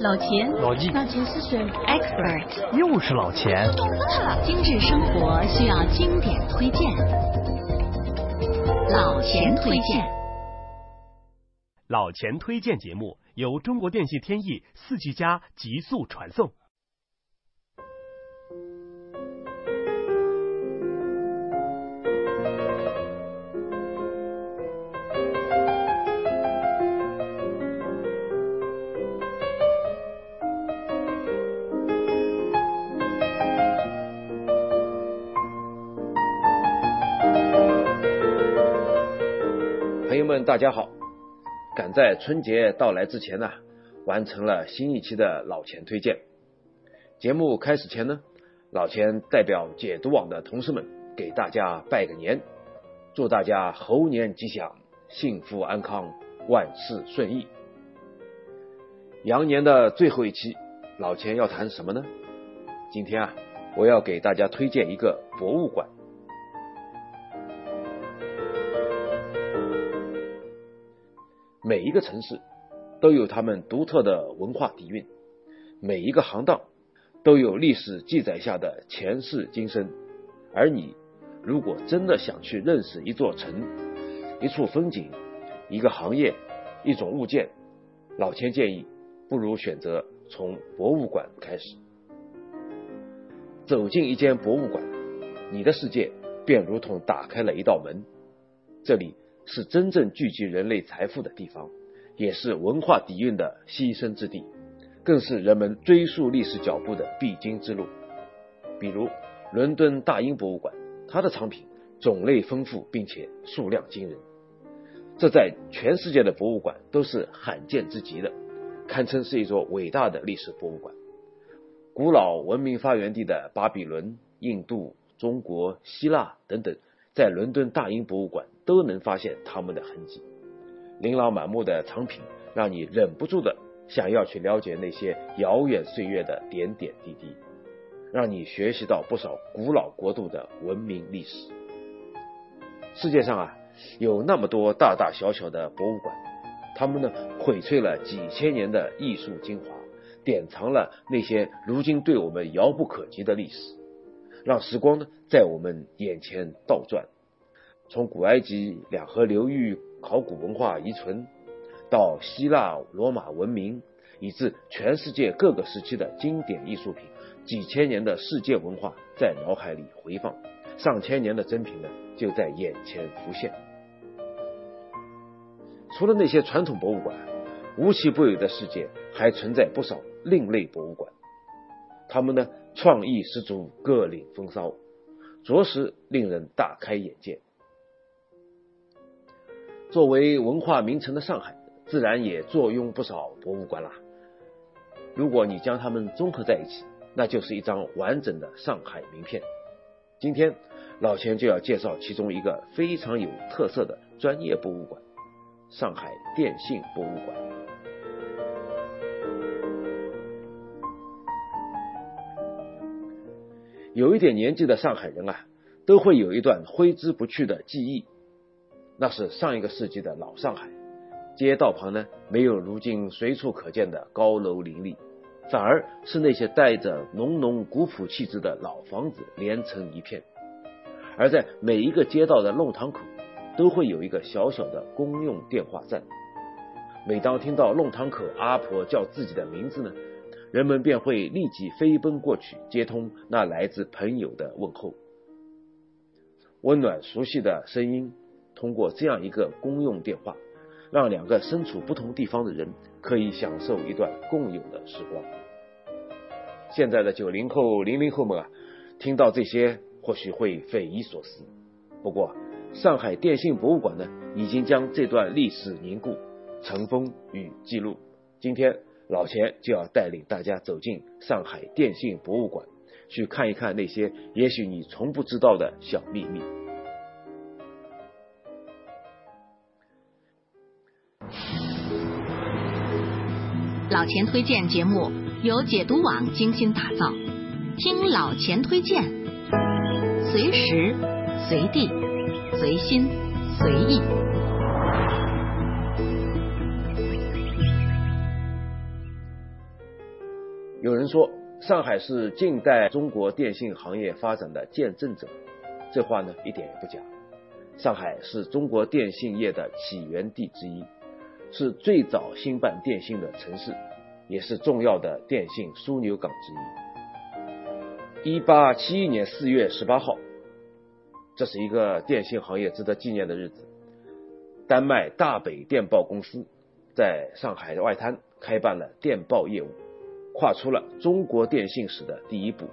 老钱，老纪，老钱是谁？Expert，又是老钱。精致生活需要经典推荐，老钱推荐。老钱推荐节目由中国电信天翼四 G 加极速传送。大家好！赶在春节到来之前呢，完成了新一期的老钱推荐。节目开始前呢，老钱代表解读网的同事们给大家拜个年，祝大家猴年吉祥，幸福安康，万事顺意。羊年的最后一期，老钱要谈什么呢？今天啊，我要给大家推荐一个博物馆。每一个城市都有他们独特的文化底蕴，每一个行当都有历史记载下的前世今生。而你如果真的想去认识一座城、一处风景、一个行业、一种物件，老千建议不如选择从博物馆开始。走进一间博物馆，你的世界便如同打开了一道门，这里。是真正聚集人类财富的地方，也是文化底蕴的栖身之地，更是人们追溯历史脚步的必经之路。比如伦敦大英博物馆，它的藏品种类丰富，并且数量惊人，这在全世界的博物馆都是罕见之极的，堪称是一座伟大的历史博物馆。古老文明发源地的巴比伦、印度、中国、希腊等等。在伦敦大英博物馆都能发现他们的痕迹，琳琅满目的藏品让你忍不住的想要去了解那些遥远岁月的点点滴滴，让你学习到不少古老国度的文明历史。世界上啊，有那么多大大小小的博物馆，他们呢荟萃了几千年的艺术精华，典藏了那些如今对我们遥不可及的历史。让时光呢在我们眼前倒转，从古埃及两河流域考古文化遗存，到希腊罗马文明，以至全世界各个时期的经典艺术品，几千年的世界文化在脑海里回放，上千年的珍品呢就在眼前浮现。除了那些传统博物馆，无奇不有的世界还存在不少另类博物馆，他们呢？创意十足，各领风骚，着实令人大开眼界。作为文化名城的上海，自然也坐拥不少博物馆啦。如果你将它们综合在一起，那就是一张完整的上海名片。今天老钱就要介绍其中一个非常有特色的专业博物馆——上海电信博物馆。有一点年纪的上海人啊，都会有一段挥之不去的记忆，那是上一个世纪的老上海。街道旁呢，没有如今随处可见的高楼林立，反而是那些带着浓浓古朴气质的老房子连成一片。而在每一个街道的弄堂口，都会有一个小小的公用电话站。每当听到弄堂口阿婆叫自己的名字呢？人们便会立即飞奔过去接通那来自朋友的问候，温暖熟悉的声音通过这样一个公用电话，让两个身处不同地方的人可以享受一段共有的时光。现在的九零后、零零后们啊，听到这些或许会匪夷所思，不过上海电信博物馆呢，已经将这段历史凝固、尘封与记录。今天。老钱就要带领大家走进上海电信博物馆，去看一看那些也许你从不知道的小秘密。老钱推荐节目由解读网精心打造，听老钱推荐，随时随地随心随意。有人说上海是近代中国电信行业发展的见证者，这话呢一点也不假。上海是中国电信业的起源地之一，是最早兴办电信的城市，也是重要的电信枢纽港之一。一八七一年四月十八号，这是一个电信行业值得纪念的日子。丹麦大北电报公司在上海的外滩开办了电报业务，跨出了中国电信史的第一步。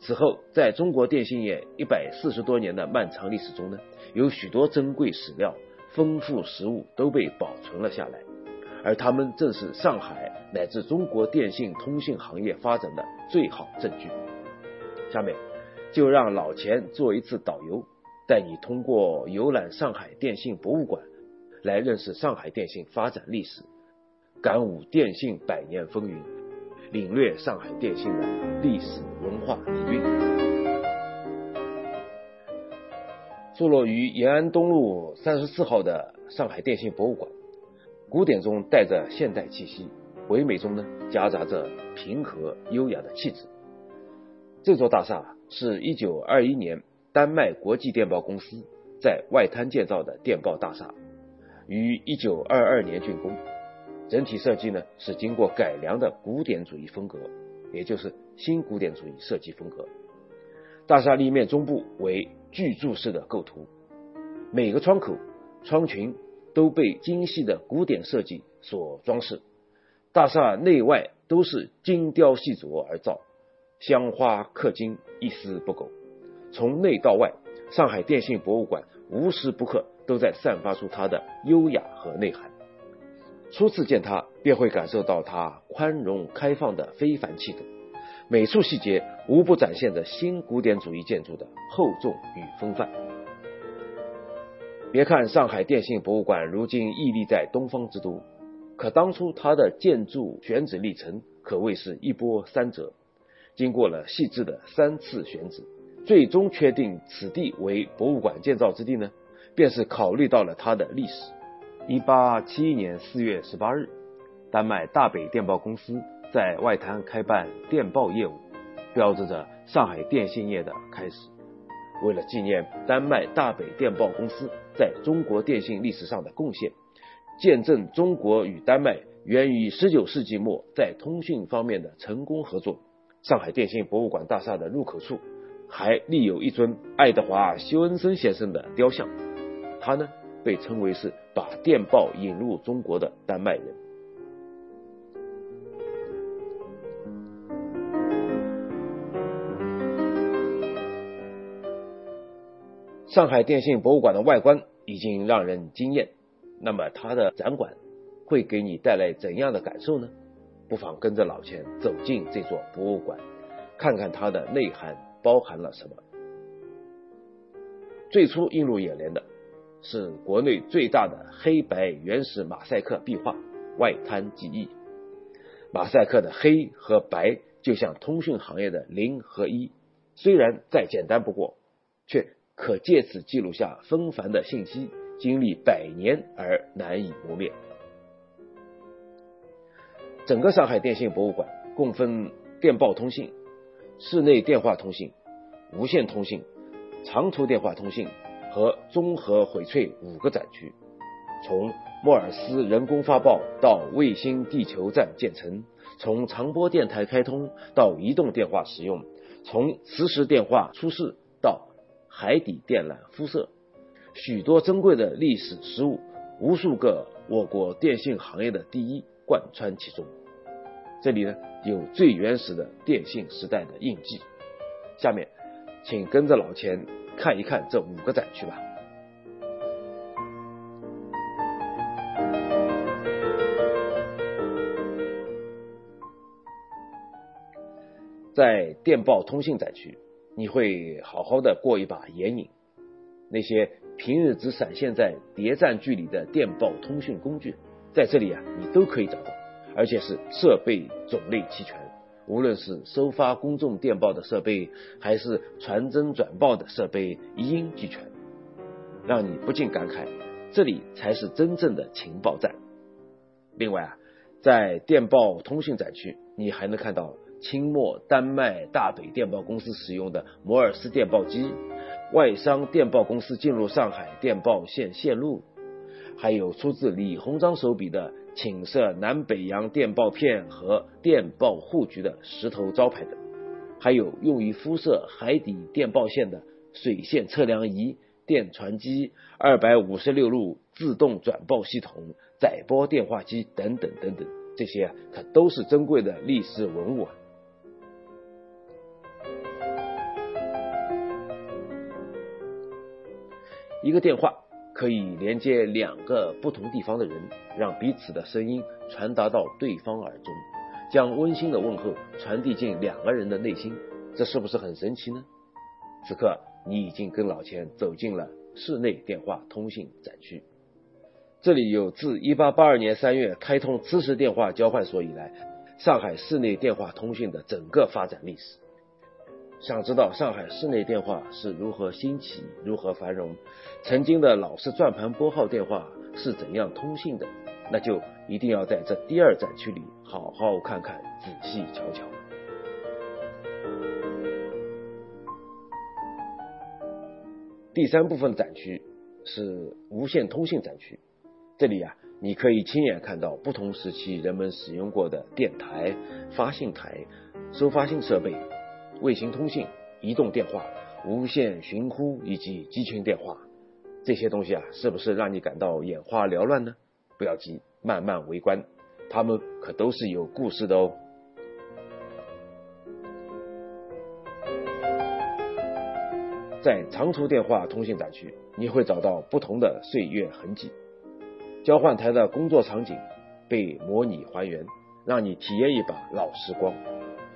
此后，在中国电信业一百四十多年的漫长历史中呢，有许多珍贵史料、丰富实物都被保存了下来，而他们正是上海乃至中国电信通信行业发展的最好证据。下面就让老钱做一次导游。带你通过游览上海电信博物馆，来认识上海电信发展历史，感悟电信百年风云，领略上海电信的历史文化底蕴。坐落于延安东路三十四号的上海电信博物馆，古典中带着现代气息，唯美中呢夹杂着平和优雅的气质。这座大厦是一九二一年。丹麦国际电报公司在外滩建造的电报大厦，于一九二二年竣工。整体设计呢是经过改良的古典主义风格，也就是新古典主义设计风格。大厦立面中部为巨柱式的构图，每个窗口、窗群都被精细的古典设计所装饰。大厦内外都是精雕细琢而造，香花刻金，一丝不苟。从内到外，上海电信博物馆无时不刻都在散发出它的优雅和内涵。初次见它，便会感受到它宽容开放的非凡气度，每处细节无不展现着新古典主义建筑的厚重与风范。别看上海电信博物馆如今屹立在东方之都，可当初它的建筑选址历程可谓是一波三折，经过了细致的三次选址。最终确定此地为博物馆建造之地呢，便是考虑到了它的历史。一八七一年四月十八日，丹麦大北电报公司在外滩开办电报业务，标志着上海电信业的开始。为了纪念丹麦大北电报公司在中国电信历史上的贡献，见证中国与丹麦源于十九世纪末在通讯方面的成功合作，上海电信博物馆大厦的入口处。还立有一尊爱德华·休恩森先生的雕像，他呢被称为是把电报引入中国的丹麦人。上海电信博物馆的外观已经让人惊艳，那么它的展馆会给你带来怎样的感受呢？不妨跟着老钱走进这座博物馆，看看它的内涵。包含了什么？最初映入眼帘的是国内最大的黑白原始马赛克壁画《外滩记忆》。马赛克的黑和白就像通讯行业的零和一，虽然再简单不过，却可借此记录下纷繁的信息，经历百年而难以磨灭。整个上海电信博物馆共分电报通信。室内电话通信、无线通信、长途电话通信和综合翡翠五个展区，从莫尔斯人工发报到卫星地球站建成，从长波电台开通到移动电话使用，从磁石电话出世到海底电缆敷设，许多珍贵的历史实物，无数个我国电信行业的第一贯穿其中。这里呢有最原始的电信时代的印记。下面，请跟着老钱看一看这五个展区吧。在电报通信展区，你会好好的过一把眼瘾。那些平日只闪现在谍战剧里的电报通讯工具，在这里啊，你都可以找到。而且是设备种类齐全，无论是收发公众电报的设备，还是传真转报的设备，一应俱全，让你不禁感慨，这里才是真正的情报站。另外啊，在电报通讯展区，你还能看到清末丹麦大北电报公司使用的摩尔斯电报机，外商电报公司进入上海电报线线路，还有出自李鸿章手笔的请设南北洋电报片和电报户局的石头招牌等，还有用于敷设海底电报线的水线测量仪。电传机、二百五十六路自动转报系统、载波电话机等等等等，这些，可都是珍贵的历史文物啊。一个电话可以连接两个不同地方的人，让彼此的声音传达到对方耳中，将温馨的问候传递进两个人的内心，这是不是很神奇呢？此刻。你已经跟老钱走进了室内电话通信展区，这里有自1882年3月开通知识电话交换所以来，上海室内电话通讯的整个发展历史。想知道上海室内电话是如何兴起、如何繁荣，曾经的老式转盘拨号电话是怎样通信的，那就一定要在这第二展区里好好看看、仔细瞧瞧。第三部分展区是无线通信展区，这里啊，你可以亲眼看到不同时期人们使用过的电台、发信台、收发信设备、卫星通信、移动电话、无线寻呼以及集群电话，这些东西啊，是不是让你感到眼花缭乱呢？不要急，慢慢围观，他们可都是有故事的哦。在长途电话通信展区，你会找到不同的岁月痕迹，交换台的工作场景被模拟还原，让你体验一把老时光。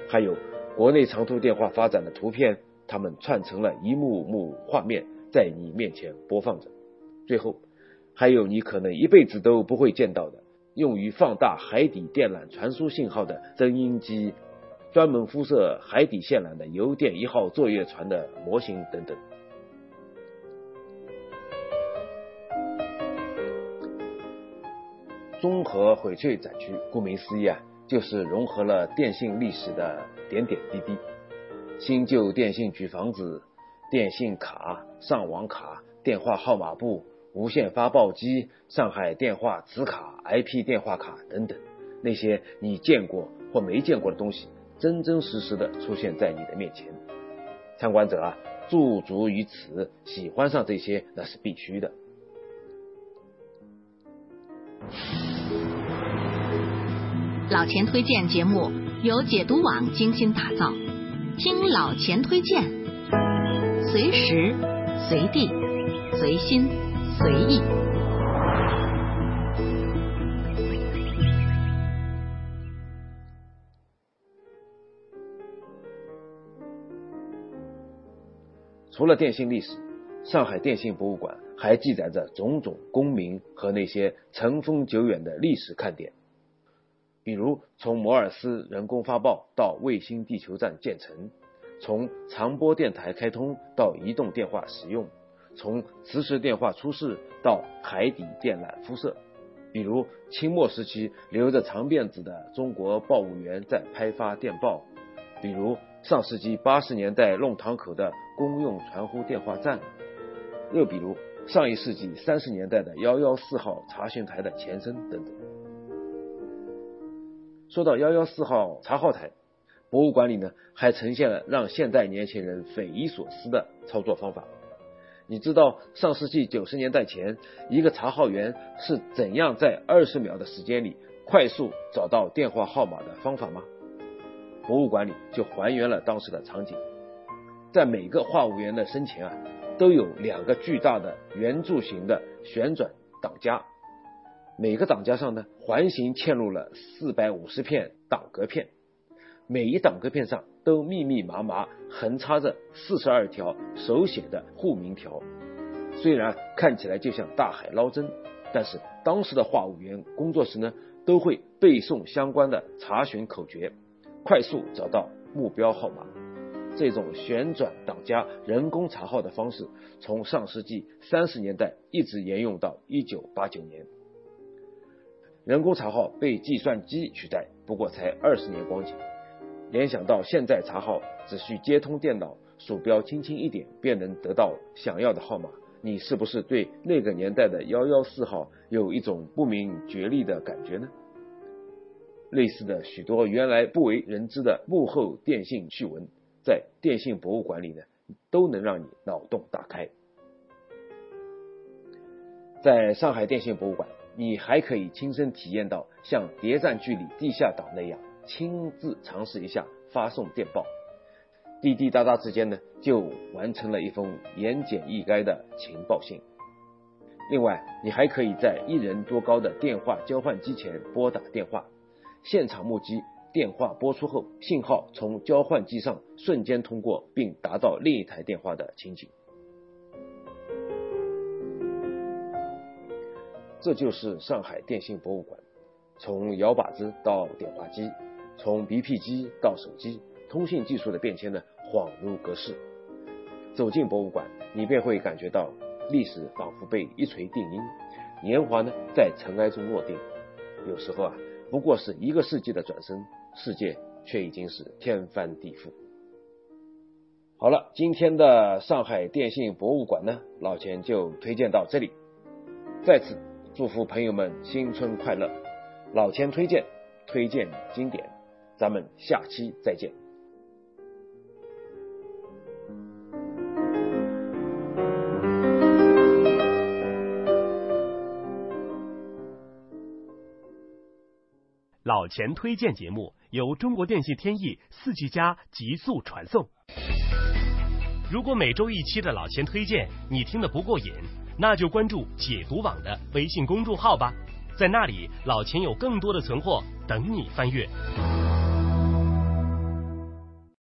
还有国内长途电话发展的图片，他们串成了一幕幕画面在你面前播放着。最后，还有你可能一辈子都不会见到的，用于放大海底电缆传输信号的增音机。专门辐射海底线缆的邮电一号作业船的模型等等。综合翡翠展区，顾名思义啊，就是融合了电信历史的点点滴滴。新旧电信局房子、电信卡、上网卡、电话号码簿、无线发报机、上海电话磁卡、IP 电话卡等等，那些你见过或没见过的东西。真真实实的出现在你的面前，参观者啊驻足于此，喜欢上这些那是必须的。老钱推荐节目由解读网精心打造，听老钱推荐，随时随地随心随意。除了电信历史，上海电信博物馆还记载着种种功名和那些尘封久远的历史看点。比如，从摩尔斯人工发报到卫星地球站建成，从长波电台开通到移动电话使用，从磁石电话出世到海底电缆辐射。比如，清末时期留着长辫子的中国报务员在拍发电报。比如。上世纪八十年代弄堂口的公用传呼电话站，又比如上一世纪三十年代的幺幺四号查询台的前身等等。说到幺幺四号查号台，博物馆里呢还呈现了让现代年轻人匪夷所思的操作方法。你知道上世纪九十年代前一个查号员是怎样在二十秒的时间里快速找到电话号码的方法吗？博物馆里就还原了当时的场景，在每个话务员的身前啊，都有两个巨大的圆柱形的旋转挡夹，每个挡夹上呢环形嵌入了四百五十片挡格片，每一挡格片上都密密麻麻横插着四十二条手写的户名条。虽然看起来就像大海捞针，但是当时的话务员工作时呢，都会背诵相关的查询口诀。快速找到目标号码，这种旋转挡夹人工查号的方式，从上世纪三十年代一直沿用到一九八九年。人工查号被计算机取代，不过才二十年光景。联想到现在查号只需接通电脑，鼠标轻轻一点便能得到想要的号码，你是不是对那个年代的幺幺四号有一种不明觉厉的感觉呢？类似的许多原来不为人知的幕后电信趣闻，在电信博物馆里呢，都能让你脑洞大开。在上海电信博物馆，你还可以亲身体验到像谍战剧里地下党那样，亲自尝试一下发送电报，滴滴答答之间呢，就完成了一封言简意赅的情报信。另外，你还可以在一人多高的电话交换机前拨打电话，现场目击电话拨出后，信号从交换机上瞬间通过并达到另一台电话的情景。这就是上海电信博物馆，从摇把子到点话机，从 BP 机到手机，通信技术的变迁呢，恍如隔世。走进博物馆，你便会感觉到历史仿佛被一锤定音，年华呢在尘埃中落定。有时候啊，不过是一个世纪的转身，世界却已经是天翻地覆。好了，今天的上海电信博物馆呢，老钱就推荐到这里，再次。祝福朋友们新春快乐！老千推荐，推荐经典，咱们下期再见。老钱推荐节目由中国电信天翼四 G 加极速传送。如果每周一期的老钱推荐你听得不过瘾。那就关注解读网的微信公众号吧，在那里老钱有更多的存货等你翻阅。